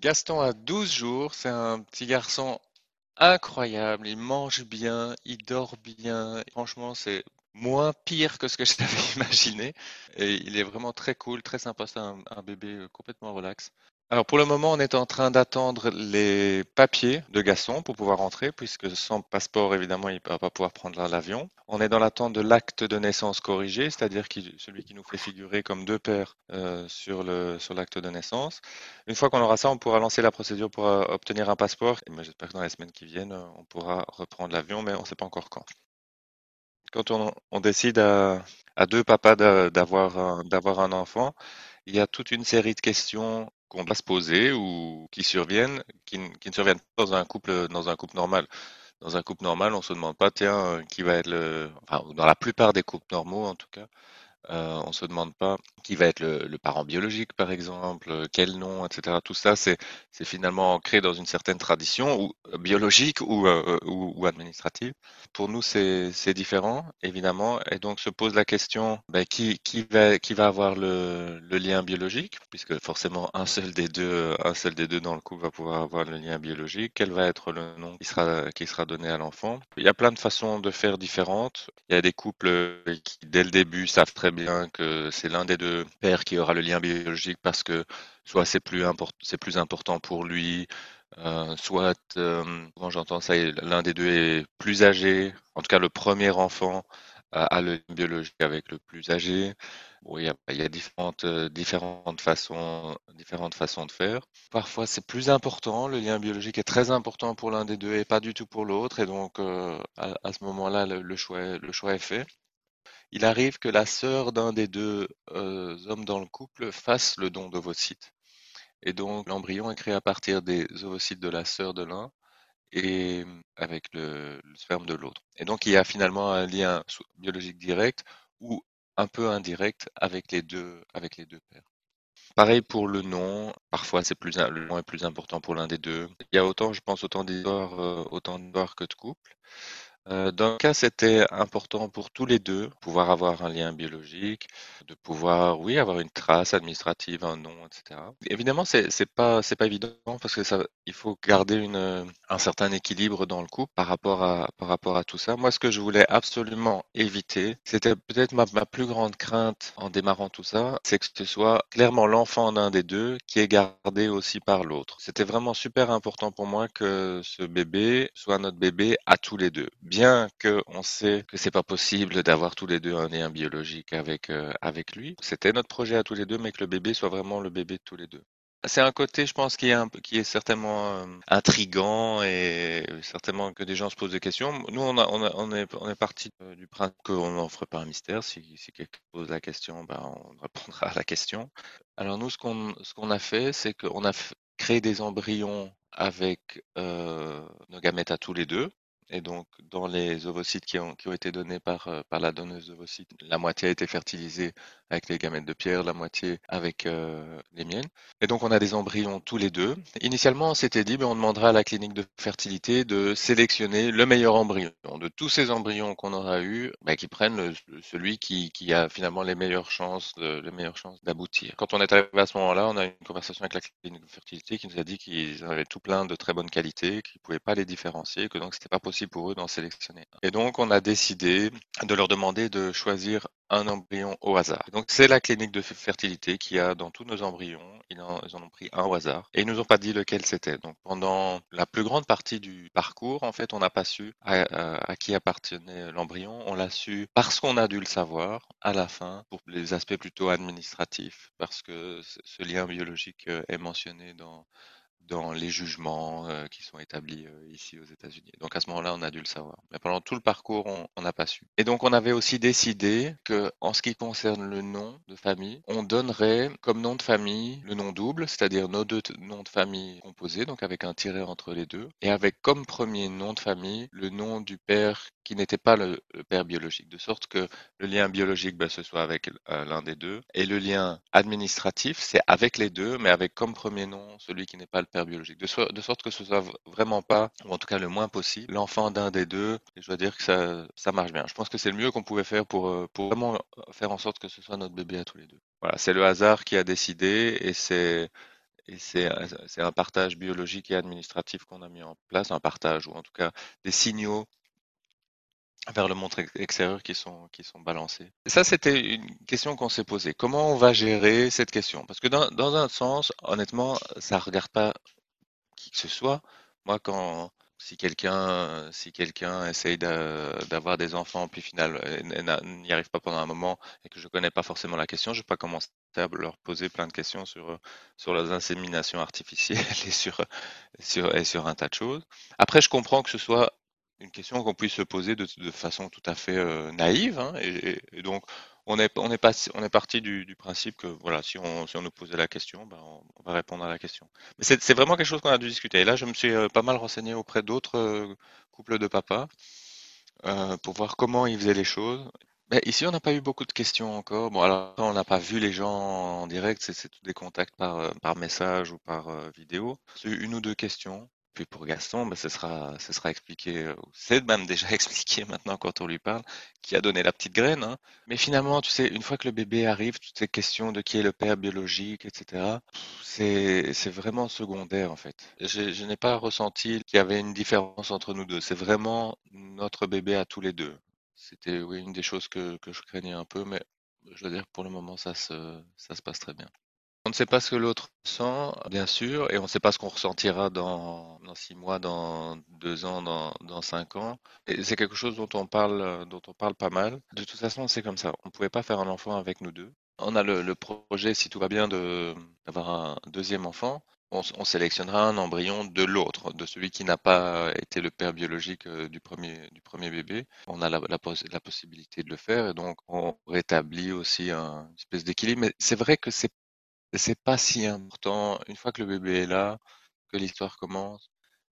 Gaston a 12 jours, c'est un petit garçon incroyable, il mange bien, il dort bien. Franchement, c'est moins pire que ce que j'avais imaginé. Et il est vraiment très cool, très sympa. C'est un, un bébé euh, complètement relax. Alors pour le moment, on est en train d'attendre les papiers de Gaston pour pouvoir rentrer, puisque sans passeport, évidemment, il ne va pas pouvoir prendre l'avion. On est dans l'attente de l'acte de naissance corrigé, c'est-à-dire celui qui nous fait figurer comme deux pères euh, sur l'acte de naissance. Une fois qu'on aura ça, on pourra lancer la procédure pour euh, obtenir un passeport. J'espère que dans les semaines qui viennent, euh, on pourra reprendre l'avion, mais on ne sait pas encore quand. Quand on, décide à, deux papas d'avoir un enfant, il y a toute une série de questions qu'on doit se poser ou qui surviennent, qui, ne surviennent pas dans un couple, dans un couple normal. Dans un couple normal, on se demande pas, tiens, euh, qui va être le, enfin, dans la plupart des couples normaux en tout cas, euh, on se demande pas qui va être le, parent biologique, par exemple, euh, quel nom, etc. Tout ça, c'est finalement ancré dans une certaine tradition ou euh, biologique ou, euh, ou, ou administrative. Pour nous, c'est c'est différent, évidemment, et donc se pose la question ben, qui qui va qui va avoir le, le lien biologique, puisque forcément un seul des deux un seul des deux dans le couple va pouvoir avoir le lien biologique. Quel va être le nom qui sera qui sera donné à l'enfant? Il y a plein de façons de faire différentes. Il y a des couples qui, dès le début, savent très bien que c'est l'un des deux pères qui aura le lien biologique parce que soit c'est plus plus important pour lui, euh, soit, euh, quand j'entends ça, l'un des deux est plus âgé. En tout cas, le premier enfant a, a le lien biologique avec le plus âgé. Il y a, différentes, euh, différentes façons, différentes façons de faire. Parfois, c'est plus important. Le lien biologique est très important pour l'un des deux et pas du tout pour l'autre. Et donc, euh, à, ce moment-là, le, choix, le choix est fait. Il arrive que la sœur d'un des deux euh, hommes dans le couple fasse le don d'ovocytes. Et donc, l'embryon est créé à partir des ovocytes de la sœur de l'un et avec le, sperme de l'autre. Et donc, il y a finalement un lien biologique direct ou un peu indirect avec les deux, avec pères. Pareil pour le nom, parfois c'est plus, le nom est plus important pour l'un des deux. Il y a autant, je pense, autant d'histoires, euh, autant d'histoires que de couples. Euh, dans le cas, c'était important pour tous les deux, de pouvoir avoir un lien biologique, de pouvoir, oui, avoir une trace administrative, un nom, etc. Évidemment, c'est c'est pas c'est pas évident parce que ça, il faut garder une un certain équilibre dans le couple par rapport à par rapport à tout ça. Moi, ce que je voulais absolument éviter, c'était peut-être ma plus grande crainte en démarrant tout ça, c'est que ce soit clairement l'enfant d'un des deux qui est gardé aussi par l'autre. C'était vraiment super important pour moi que ce bébé soit notre bébé à tous les deux. Bien que on sait que c'est pas possible d'avoir tous les deux un lien biologique avec euh, avec lui, c'était notre projet à tous les deux, mais que le bébé soit vraiment le bébé de tous les deux. C'est un côté, je pense, qui est qui est certainement euh, intrigant et certainement que des gens se posent des questions. Nous, on est, on est parti euh, du principe qu'on n'en ferait pas un mystère. Si, quelqu'un pose la question, ben, on répondra à la question. Alors nous, ce qu'on, qu'on a fait, c'est qu'on a créé des embryons avec euh, nos gamètes à tous les deux. Et donc, dans les ovocytes qui ont, qui été donnés par, euh, par la donneuse d'ovocytes, la moitié a été fertilisée avec les gamètes de Pierre, la moitié avec euh, les miennes. Et donc, on a des embryons tous les deux. Initialement, on s'était dit, ben, on demandera à la clinique de fertilité de sélectionner le meilleur embryon. De tous ces embryons qu'on aura eu, ben, qu'ils prennent celui qui, qui a finalement les meilleures chances les meilleures chances d'aboutir. Quand on est arrivé à ce moment-là, on a eu une conversation avec la clinique de fertilité qui nous a dit qu'ils avaient tout plein de très bonne qualité, qu'ils ne pouvaient pas les différencier, que donc c'était pas possible pour eux d'en sélectionner. Et donc, on a décidé de leur demander de choisir un embryon au hasard. Donc c'est la clinique de fertilité qui a dans tous nos embryons, ils en, ont pris un au hasard et ils nous ont pas dit lequel c'était. Donc pendant la plus grande partie du parcours, en fait, on n'a pas su à, qui appartenait l'embryon. On l'a su parce qu'on a dû le savoir à la fin pour les aspects plutôt administratifs, parce que ce ce lien biologique euh, est mentionné dans dans les jugements euh, qui sont établis euh, ici aux États-Unis. Donc à ce moment-là, on a dû le savoir. Mais pendant tout le parcours, on n'a pas su. Et donc on avait aussi décidé que, en ce qui concerne le nom de famille, on donnerait comme nom de famille le nom double, c'est-à-dire nos deux noms de famille composés, donc avec un tiret entre les deux, et avec comme premier nom de famille le nom du père qui n'était pas le, le père biologique, de sorte que le lien biologique, ben, ce soit avec euh, l'un des deux, et le lien administratif, c'est avec les deux, mais avec comme premier nom celui qui n'est pas le père biologique, de, de sorte que ce soit vraiment pas, ou en tout cas le moins possible, l'enfant d'un des deux, et je dois dire que ça, ça marche bien. Je pense que c'est le mieux qu'on pouvait faire pour, euh, pour vraiment faire en sorte que ce soit notre bébé à tous les deux. Voilà, c'est le hasard qui a décidé, et c'est un c'est un partage biologique et administratif qu'on a mis en place, un partage ou en tout cas des signaux vers le monde ex- extérieur qui sont, qui sont balancés. Ça, c'était une question qu'on s'est posée. Comment on va gérer cette question? Parce que dans, dans un sens, honnêtement, ça regarde pas qui que ce soit. Moi, quand si quelqu'un si essaye d'a- d'avoir des enfants puis finalement n'y arrive pas pendant un moment et que je connais pas forcément la question, je vais pas commencer à leur poser plein de questions sur sur leurs inséminations artificielles et sur sur et sur un tas de choses. Après, je comprends que ce soit une question qu'on puisse se poser de, façon tout à fait euh, naïve, hein, et, donc on est on est parti du, principe que voilà si on si on nous posait la question, ben on, va répondre à la question. Mais c'est vraiment quelque chose qu'on a dû discuter. Et là, je me suis euh, pas mal renseigné auprès d'autres euh, couples de papas pour voir comment ils faisaient les choses. Mais ici, on n'a pas eu beaucoup de questions encore. Bon, alors on n'a pas vu les gens en direct, c'est tous des contacts par par message ou par vidéo. C'est une ou deux questions. Puis pour Gaston, ben, ce sera, ce sera expliqué, euh, c'est même déjà expliqué maintenant quand on lui parle, qui a donné la petite graine. hein. Mais finalement, tu sais, une fois que le bébé arrive, toutes ces questions de qui est le père biologique, etc., c'est vraiment secondaire en fait. Je, je n'ai pas ressenti qu'il y avait une différence entre nous deux. C'est vraiment notre bébé à tous les deux. C'était, oui, une des choses que, que je craignais un peu, mais je veux dire, pour le moment, ça se, ça se passe très bien. On ne sait pas ce que l'autre ressent, bien sûr, et on ne sait pas ce qu'on ressentira dans, six mois, dans deux ans, dans, cinq ans. C'est quelque chose dont on parle, dont on parle pas mal. De toute façon, c'est comme ça. On ne pouvait pas faire un enfant avec nous deux. On a le, projet, si tout va bien, d'avoir un deuxième enfant. On, sélectionnera un embryon de l'autre, de celui qui n'a pas été le père biologique euh, du premier, bébé. On a la, la, poss- la possibilité de le faire, et donc on rétablit aussi un une espèce d'équilibre. Mais c'est vrai que c'est c'est pas si important. Une fois que le bébé est là, que l'histoire commence,